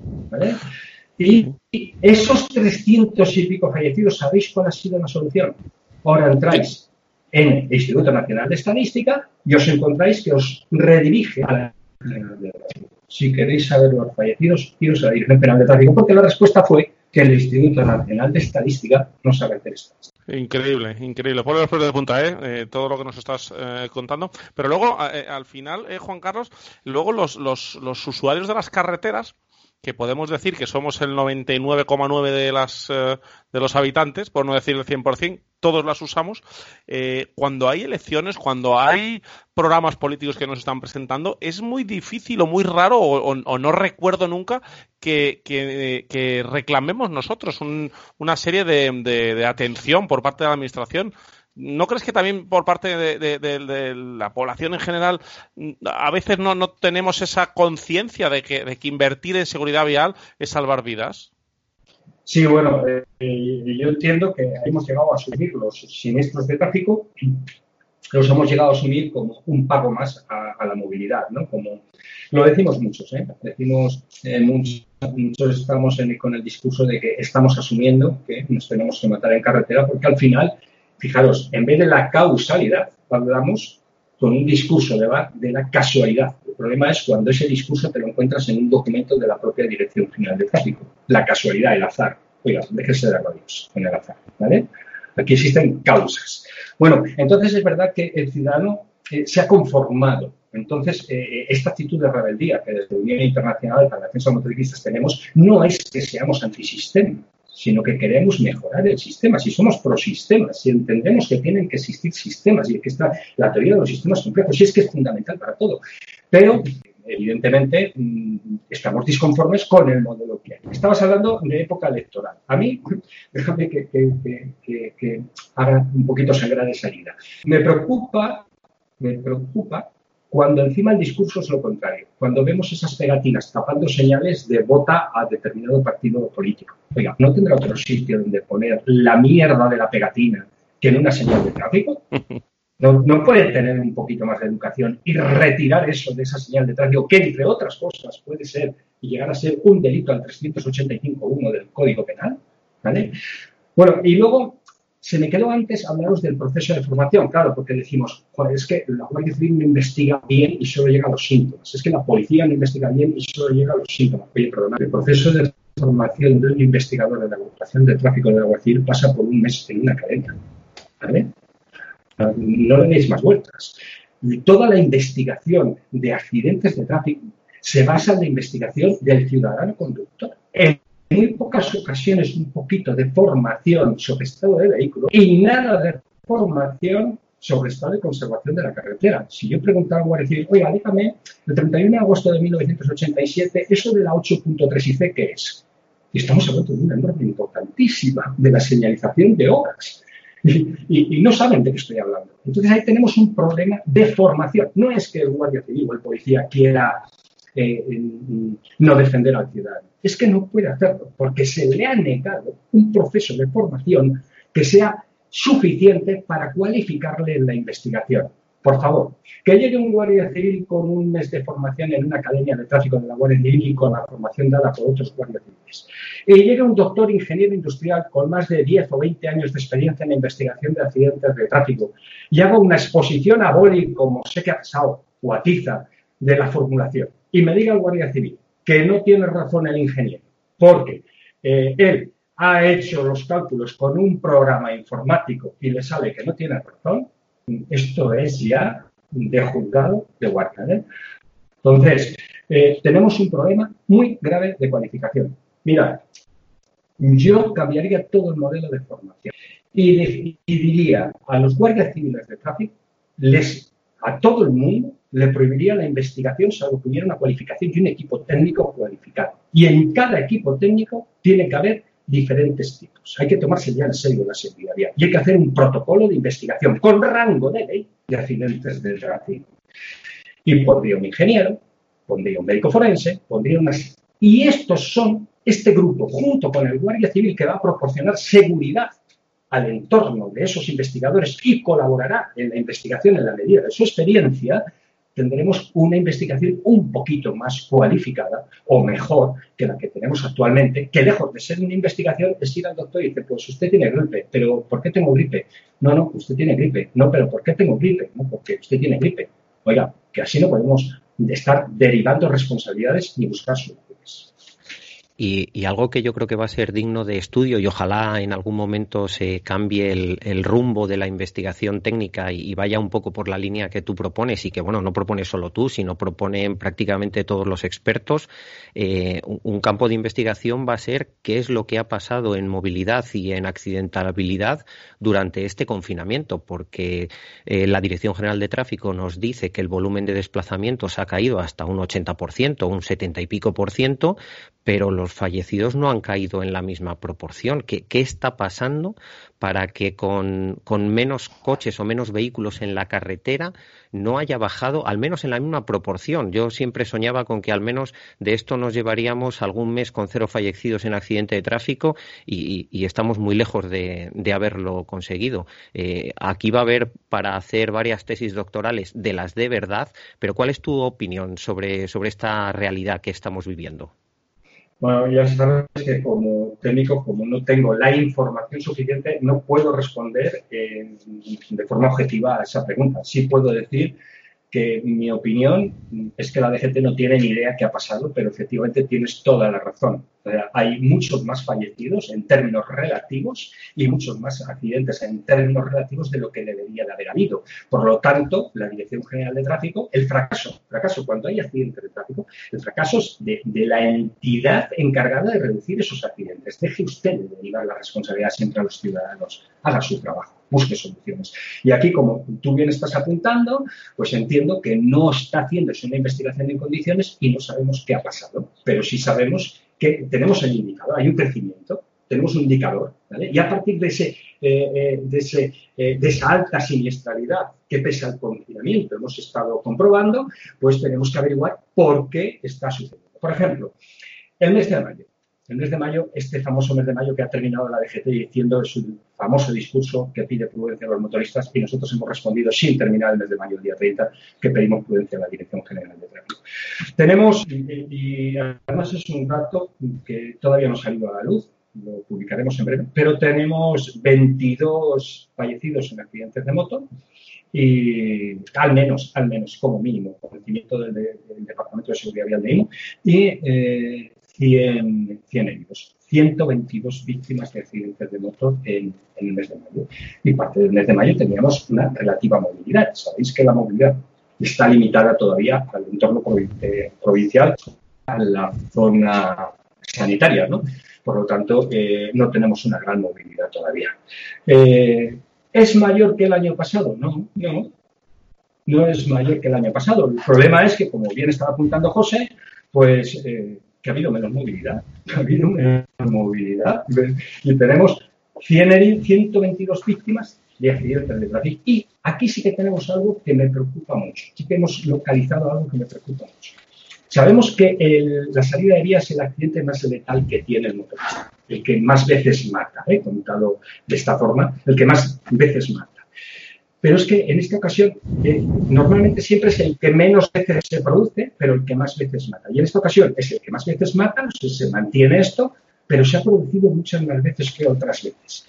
Y, esos 300 y pico fallecidos, ¿sabéis cuál ha sido la solución? Ahora entráis en el Instituto Nacional de Estadística y os encontráis que os redirige a la si queréis saber los fallecidos, iros a la Dirección Penal de Tráfico, porque la respuesta fue que el Instituto Nacional de Estadística no sabe hacer esto. Increíble, increíble. Por los de punta, ¿eh? ¿eh? todo lo que nos estás eh, contando. Pero luego, eh, al final, Juan Carlos, luego los, los, los usuarios de las carreteras que podemos decir que somos el 99,9 de las eh, de los habitantes, por no decir el 100%, todos las usamos. Eh, cuando hay elecciones, cuando hay programas políticos que nos están presentando, es muy difícil o muy raro, o, no recuerdo nunca, que, que, reclamemos nosotros una serie de, de atención por parte de la Administración. ¿No crees que también por parte de, la población en general a veces no, tenemos esa conciencia de que, de que invertir en seguridad vial es salvar vidas? Sí, bueno, eh, yo entiendo que hemos llegado a asumir los siniestros de tráfico, los hemos llegado a asumir como un pago más a, la movilidad, ¿no? Como lo decimos muchos, ¿eh? Decimos eh, muchos, estamos con el discurso de que estamos asumiendo que nos tenemos que matar en carretera porque al final Fijaros, en vez de la causalidad, hablamos con un discurso de la, casualidad. El problema es cuando ese discurso te lo encuentras en un documento de la propia Dirección General de Tráfico. La casualidad, el azar. Oiga, déjese de radios con el azar. ¿vale? Aquí existen causas. Bueno, entonces es verdad que el ciudadano eh, se ha conformado. Entonces, eh, eh, esta actitud de rebeldía que desde la Unión Internacional para la Defensa de Motoristas tenemos no es que seamos antisistema sino que queremos mejorar el sistema. Si somos pro-sistemas, si entendemos que tienen que existir sistemas y que está la teoría de los sistemas complejos, y es que es fundamental para todo. Pero, evidentemente, mm, estamos disconformes con el modelo que hay. Estabas hablando de época electoral. A mí, (laughs) déjame que, que haga un poquito sangrar esa herida. Me preocupa, me preocupa cuando encima el discurso es lo contrario, cuando vemos esas pegatinas tapando señales de vota a determinado partido político. Oiga, ¿no tendrá otro sitio donde poner la mierda de la pegatina que en una señal de tráfico? (laughs) No, no puede tener un poquito más de educación y retirar eso de esa señal de tráfico, que entre otras cosas puede ser y llegar a ser un delito al 385.1 del Código Penal. ¿vale? Bueno, y luego se me quedó antes hablaros del proceso de formación, claro, porque decimos, es que la Guardia Civil no investiga bien y solo llega a los síntomas. Es que la policía no investiga bien y solo llega a los síntomas. Oye, perdona, el proceso de formación de un investigador de la agrupación de tráfico de la Guardia Civil pasa por un mes en una academia. ¿Vale? No le deis más vueltas. Toda la investigación de accidentes de tráfico se basa en la investigación del ciudadano conductor muy pocas ocasiones un poquito de formación sobre estado de vehículo y nada de formación sobre estado de conservación de la carretera. Si yo preguntaba a Guardia Civil, oiga, dígame, el 31 de agosto de 1987, ¿eso de la 8.3 c qué es? Y estamos hablando de una norma importantísima de la señalización de obras. Y, y, no saben de qué estoy hablando. Entonces ahí tenemos un problema de formación. No es que el guardia civil o el policía quiera eh, no defender al ciudadano. Es que no puede hacerlo porque se le ha negado un proceso de formación que sea suficiente para cualificarle en la investigación. Por favor, que llegue un guardia civil con un mes de formación en una academia de tráfico de la Guardia Civil y con la formación dada por otros guardias civiles. Y llegue un doctor ingeniero industrial con más de 10 o 20 años de experiencia en la investigación de accidentes de tráfico y haga una exposición a boli como sé que ha pasado o a tiza de la formulación y me diga el Guardia Civil que no tiene razón el ingeniero, porque eh, él ha hecho los cálculos con un programa informático y le sale que no tiene razón, esto es ya de juzgado de guardia. ¿eh? Entonces, eh, tenemos un problema muy grave de cualificación. Mira, yo cambiaría todo el modelo de formación y, y diría a los guardias civiles de tráfico, les, a todo el mundo, le prohibiría la investigación salvo que hubiera una cualificación y un equipo técnico cualificado. Y en cada equipo técnico tiene que haber diferentes tipos. Hay que tomarse ya en serio la seguridad y hay que hacer un protocolo de investigación con rango de ley de accidentes de tráfico. Y pondría un ingeniero, pondría un médico forense, pondría unas... Y estos son, este grupo, junto con el Guardia Civil, que va a proporcionar seguridad al entorno de esos investigadores y colaborará en la investigación en la medida de su experiencia, tendremos una investigación un poquito más cualificada o mejor que la que tenemos actualmente, que lejos de ser una investigación es ir al doctor y dice, pues usted tiene gripe, pero ¿por qué tengo gripe? No, no, usted tiene gripe. No, pero ¿por qué tengo gripe? No, porque usted tiene gripe. Oiga, que así no podemos estar derivando responsabilidades ni buscar soluciones. Y, algo que yo creo que va a ser digno de estudio y ojalá en algún momento se cambie el, rumbo de la investigación técnica y, vaya un poco por la línea que tú propones y que, bueno, no propones solo tú, sino proponen prácticamente todos los expertos. Eh, un, campo de investigación va a ser qué es lo que ha pasado en movilidad y en accidentalidad durante este confinamiento, porque eh, la Dirección General de Tráfico nos dice que el volumen de desplazamientos ha caído hasta un 80%, un 70 y pico por ciento, pero los fallecidos no han caído en la misma proporción. ¿Qué, está pasando para que con, menos coches o menos vehículos en la carretera no haya bajado, al menos en la misma proporción? Yo siempre soñaba con que al menos de esto nos llevaríamos algún mes con cero fallecidos en accidente de tráfico y, estamos muy lejos de, haberlo conseguido. Eh, aquí va a haber para hacer varias tesis doctorales de las de verdad, pero ¿cuál es tu opinión sobre esta realidad que estamos viviendo? Bueno, ya sabes que como técnico, como no tengo la información suficiente, no puedo responder de forma objetiva a esa pregunta. Sí puedo decir que mi opinión es que la DGT no tiene ni idea qué ha pasado, pero efectivamente tienes toda la razón. hay muchos más fallecidos en términos relativos y muchos más accidentes en términos relativos de lo que debería de haber habido. Por lo tanto, la Dirección General de Tráfico, el fracaso, fracaso cuando hay accidentes de tráfico, el fracaso es de, la entidad encargada de reducir esos accidentes. Deje usted de derivar la responsabilidad siempre a los ciudadanos. Haga su trabajo busque soluciones. Y aquí, como tú bien estás apuntando, pues entiendo que no está haciéndose una investigación en condiciones y no sabemos qué ha pasado, pero sí sabemos que tenemos el indicador, hay un crecimiento, tenemos un indicador, ¿vale? Y a partir de, ese, eh, eh, de, ese, eh, de esa alta siniestralidad que pesa el confinamiento, hemos estado comprobando, pues tenemos que averiguar por qué está sucediendo. Por ejemplo, el mes de mayo el mes de mayo, este famoso mes de mayo que ha terminado la DGT diciendo su famoso discurso que pide prudencia a los motoristas y nosotros hemos respondido sin terminar el mes de mayo, el día 30, que pedimos prudencia a la Dirección General de Tráfico. Tenemos, y, además es un dato que todavía no ha salido a la luz, lo publicaremos en breve, pero tenemos 22 fallecidos en accidentes de moto y al menos, al menos como mínimo, conocimiento del, del, Departamento de Seguridad Vial de IMO, y eh, 100, 100 heridos. 122 víctimas de accidentes de motor en, el mes de mayo. Y parte del mes de mayo teníamos una relativa movilidad. Sabéis que la movilidad está limitada todavía al entorno eh, provincial, a la zona sanitaria, ¿no? Por lo tanto, eh, no tenemos una gran movilidad todavía. Eh, ¿Es mayor que el año pasado? No, no. No es mayor que el año pasado. El problema es que, como bien estaba apuntando José, pues que ha habido menos movilidad. Ha habido menos movilidad. Y tenemos 100, 122 víctimas de accidentes de tráfico. Y aquí sí que tenemos algo que me preocupa mucho. Sí que hemos localizado algo que me preocupa mucho. Sabemos que la salida de vía es el accidente más letal que tiene el motorista, el que más veces mata, ¿eh? contado de esta forma, el que más veces mata. Pero es que en esta ocasión eh, normalmente siempre es el que menos veces se produce, pero el que más veces mata. Y en esta ocasión es el que más veces mata, se mantiene esto, pero se ha producido muchas más veces que otras veces.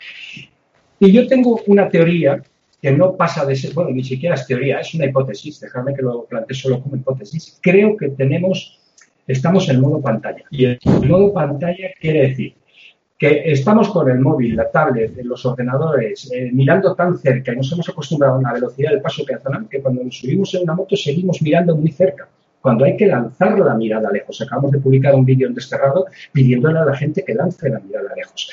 Y yo tengo una teoría que no pasa de ser, bueno, ni siquiera es teoría, es una hipótesis, dejadme que lo plantee solo como hipótesis. Creo que tenemos, estamos en modo pantalla. Y el modo pantalla quiere decir que estamos con el móvil, la tablet, los ordenadores, eh, mirando tan cerca y nos hemos acostumbrado a una velocidad del paso peatonal que cuando nos subimos en una moto seguimos mirando muy cerca. Cuando hay que lanzar la mirada lejos. Acabamos de publicar un vídeo en Desterrado pidiéndole a la gente que lance la mirada lejos.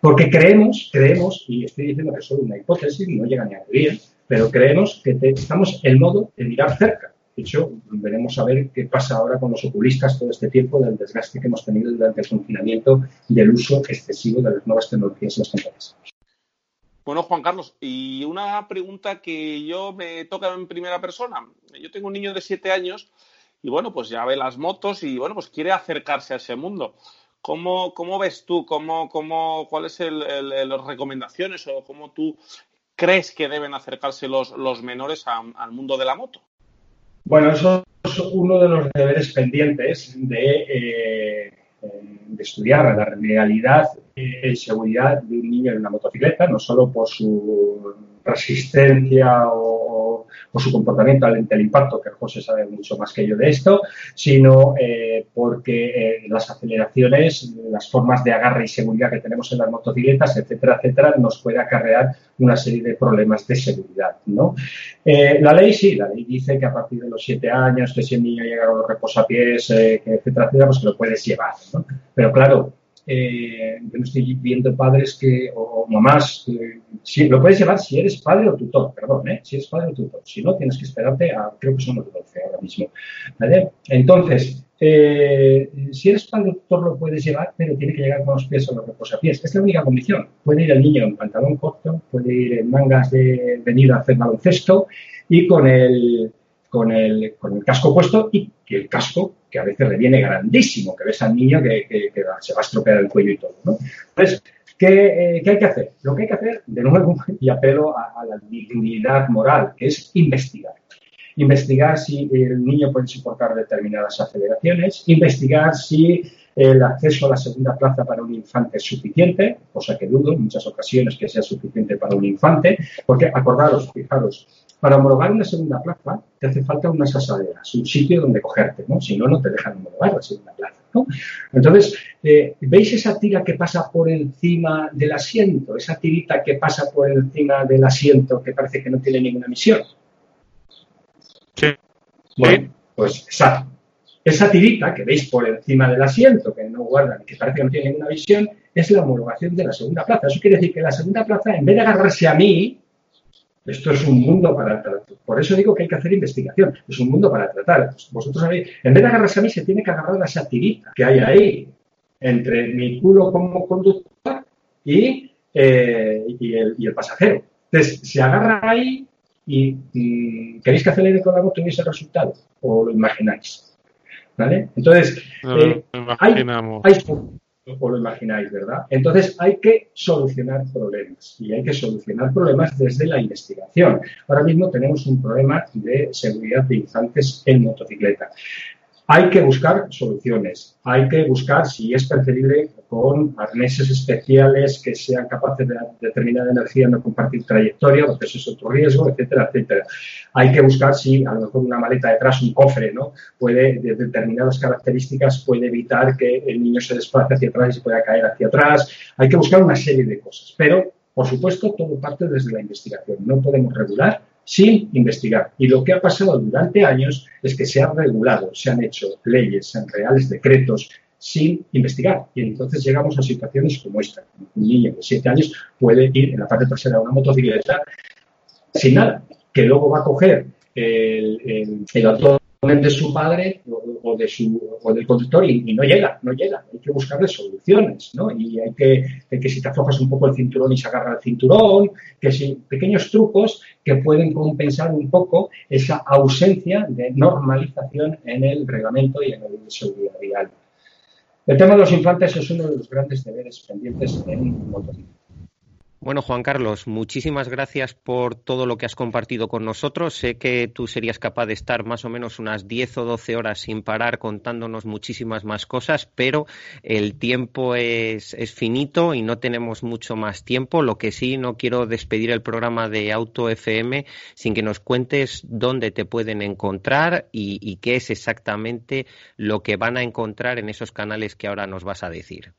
Porque creemos, creemos, y estoy diciendo que es solo una hipótesis, no llega ni a teoría, pero creemos que estamos en modo de mirar cerca de hecho, veremos a ver qué pasa ahora con los oculistas todo este tiempo del desgaste que hemos tenido durante el confinamiento y del uso excesivo de las nuevas tecnologías en pantallas. Bueno, Juan Carlos, y una pregunta que yo me toca en primera persona. Yo tengo un niño de siete años y bueno, pues ya ve las motos y bueno, pues quiere acercarse a ese mundo. ¿Cómo, cómo ves tú? ¿Cómo, cómo, ¿Cuáles son las recomendaciones o cómo tú crees que deben acercarse los, los menores al mundo de la moto? Bueno, eso es uno de los deberes pendientes de, eh, de estudiar la realidad y seguridad de un niño en una motocicleta, no solo por su resistencia o, su comportamiento ante el impacto, que José sabe mucho más que yo de esto, sino eh, porque eh, las aceleraciones, las formas de agarre y seguridad que tenemos en las motocicletas, etcétera, etcétera, nos puede acarrear una serie de problemas de seguridad. ¿no? Eh, la ley sí, la ley dice que a partir de los siete años, que si el niño llega a los reposapiés, etcétera, etcétera, pues que lo puedes llevar. Pero claro, eh, yo no estoy viendo padres que, o, mamás, si, lo puedes llevar si eres padre o tutor, perdón, ¿eh? si eres padre o tutor. Si no, tienes que esperarte a, creo que son los 12 ahora mismo. Entonces, eh, si eres padre o tutor lo puedes llevar, pero tiene que llegar con los pies a los reposapiés. Es la única condición. Puede ir el niño en pantalón corto, puede ir en mangas de venir a hacer baloncesto y con el, con el, con el casco puesto y el casco que a veces le viene grandísimo, que ves al niño que, se va a estropear el cuello y todo. ¿no? Entonces, eh, ¿qué, hay que hacer? Lo que hay que hacer, de nuevo, (laughs) y apelo a, la dignidad moral, que es investigar. Investigar si el niño puede soportar determinadas aceleraciones, investigar si el acceso a la segunda plaza para un infante es suficiente, cosa que dudo en muchas ocasiones que sea suficiente para un infante, porque acordaros, fijaros, para homologar una segunda plaza te hace falta unas asaderas, un sitio donde cogerte, ¿no? Si no, no te dejan homologar la segunda plaza, ¿no? Entonces, eh, ¿veis esa tira que pasa por encima del asiento? Esa tirita que pasa por encima del asiento que parece que no tiene ninguna misión. Sí. Bueno, pues esa, esa tirita que veis por encima del asiento, que no guarda, que parece que no tiene ninguna visión, es la homologación de la segunda plaza. Eso quiere decir que la segunda plaza, en vez de agarrarse a mí, esto es un mundo para tratar. Por eso digo que hay que hacer investigación. Es un mundo para tratar. Vosotros sabéis, en vez de agarrarse a mí, se tiene que agarrar a esa tirita que hay ahí entre mi culo como conductor y, eh, y, el, pasajero. Entonces, se agarra ahí y mm, ¿queréis que acelere con la moto y ese resultado? ¿O lo imagináis? ¿Vale? Entonces, eh, hay, hay, o lo imagináis, ¿verdad? Entonces hay que solucionar problemas y hay que solucionar problemas desde la investigación. Ahora mismo tenemos un problema de seguridad de infantes en motocicleta. Hay que buscar soluciones, hay que buscar si es preferible con arneses especiales que sean capaces de determinar energía, no compartir trayectoria, porque eso es otro riesgo, etcétera, etcétera. Hay que buscar si a lo mejor una maleta detrás, un cofre, ¿no? Puede, de determinadas características, puede evitar que el niño se desplace hacia atrás y se pueda caer hacia atrás. Hay que buscar una serie de cosas, pero, por supuesto, todo parte desde la investigación. No podemos regular sin investigar. Y lo que ha pasado durante años es que se ha regulado, se han hecho leyes, en reales decretos sin investigar. Y entonces llegamos a situaciones como esta. Un niño de 7 años puede ir en la parte trasera de una motocicleta sin nada, que luego va a coger el, el, el de su padre o, de su, o del conductor y, no llega, no llega. Hay que buscarle soluciones, ¿no? Y hay que, que si te aflojas un poco el cinturón y se agarra el cinturón, que si pequeños trucos que pueden compensar un poco esa ausencia de normalización en el reglamento y en el seguridad vial. El tema de los infantes es uno de los grandes deberes pendientes en motocicleta. Bueno, Juan Carlos, muchísimas gracias por todo lo que has compartido con nosotros. Sé que tú serías capaz de estar más o menos unas 10 o 12 horas sin parar contándonos muchísimas más cosas, pero el tiempo es, finito y no tenemos mucho más tiempo. Lo que sí, no quiero despedir el programa de Auto FM sin que nos cuentes dónde te pueden encontrar y, y qué es exactamente lo que van a encontrar en esos canales que ahora nos vas a decir.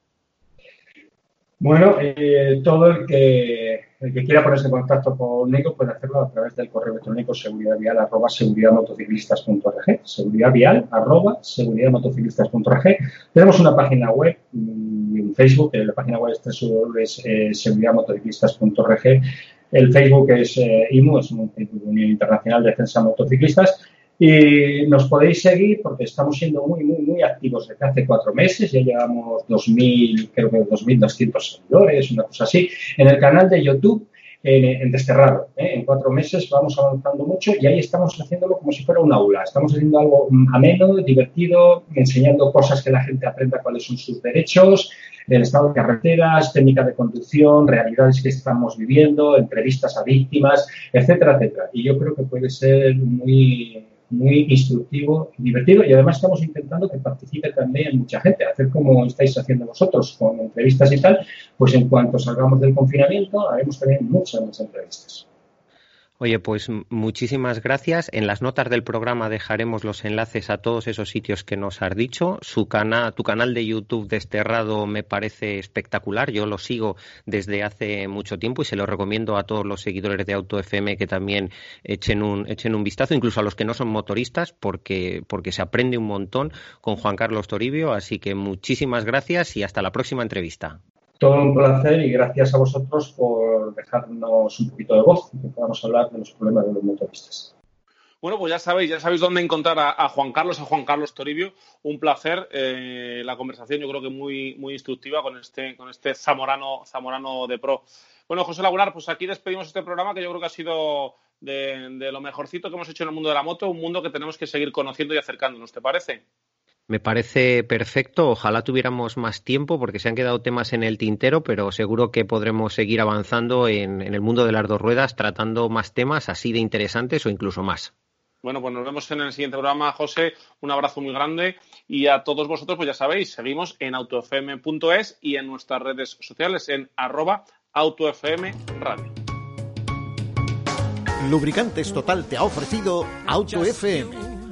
Bueno, eh, todo el que, el que quiera ponerse en contacto conmigo puede hacerlo a través del correo electrónico seguridadvial arroba seguridadmotociclistas.org, seguridadvial arroba seguridadmotociclistas.org. Tenemos una página web y un Facebook, la página web es eh, seguridadmotociclistas.org. El Facebook es eh, IMU, es un Unión Internacional de Defensa Motociclistas y nos podéis seguir porque estamos siendo muy, muy, muy activos desde hace cuatro meses. Ya llevamos 2.000, creo que 2.200 seguidores, una cosa así, en el canal de YouTube. En, Desterrado. ¿eh? En cuatro meses vamos avanzando mucho y ahí estamos haciéndolo como si fuera un aula. Estamos haciendo algo ameno, divertido, enseñando cosas que la gente aprenda cuáles son sus derechos, el estado de carreteras, técnica de conducción, realidades que estamos viviendo, entrevistas a víctimas, etcétera, etcétera. Y yo creo que puede ser muy, muy instructivo y divertido y además estamos intentando que participe también mucha gente, hacer como estáis haciendo vosotros con entrevistas y tal, pues en cuanto salgamos del confinamiento haremos también muchas más entrevistas. Oye, pues muchísimas gracias. En las notas del programa dejaremos los enlaces a todos esos sitios que nos has dicho. Su tu canal de YouTube Desterrado me parece espectacular. Yo lo sigo desde hace mucho tiempo y se lo recomiendo a todos los seguidores de Auto FM que también echen un, echen un vistazo, incluso a los que no son motoristas, porque, porque se aprende un montón con Juan Carlos Toribio. Así que muchísimas gracias y hasta la próxima entrevista. Todo un placer y gracias a vosotros por dejarnos un poquito de voz y que podamos hablar de los problemas de los motoristas. Bueno, pues ya sabéis, ya sabéis dónde encontrar a, Juan Carlos, a Juan Carlos Toribio. Un placer. Eh, la conversación yo creo que muy, muy instructiva con este, con este zamorano, zamorano de pro. Bueno, José Lagunar, pues aquí despedimos este programa que yo creo que ha sido de, de lo mejorcito que hemos hecho en el mundo de la moto, un mundo que tenemos que seguir conociendo y acercándonos, ¿te parece? Me parece perfecto. Ojalá tuviéramos más tiempo porque se han quedado temas en el tintero, pero seguro que podremos seguir avanzando en, el mundo de las dos ruedas tratando más temas así de interesantes o incluso más. Bueno, pues nos vemos en el siguiente programa, José. Un abrazo muy grande y a todos vosotros, pues ya sabéis, seguimos en autofm.es y en nuestras redes sociales en arroba autofmradio. Lubricantes Total te ha ofrecido AutoFM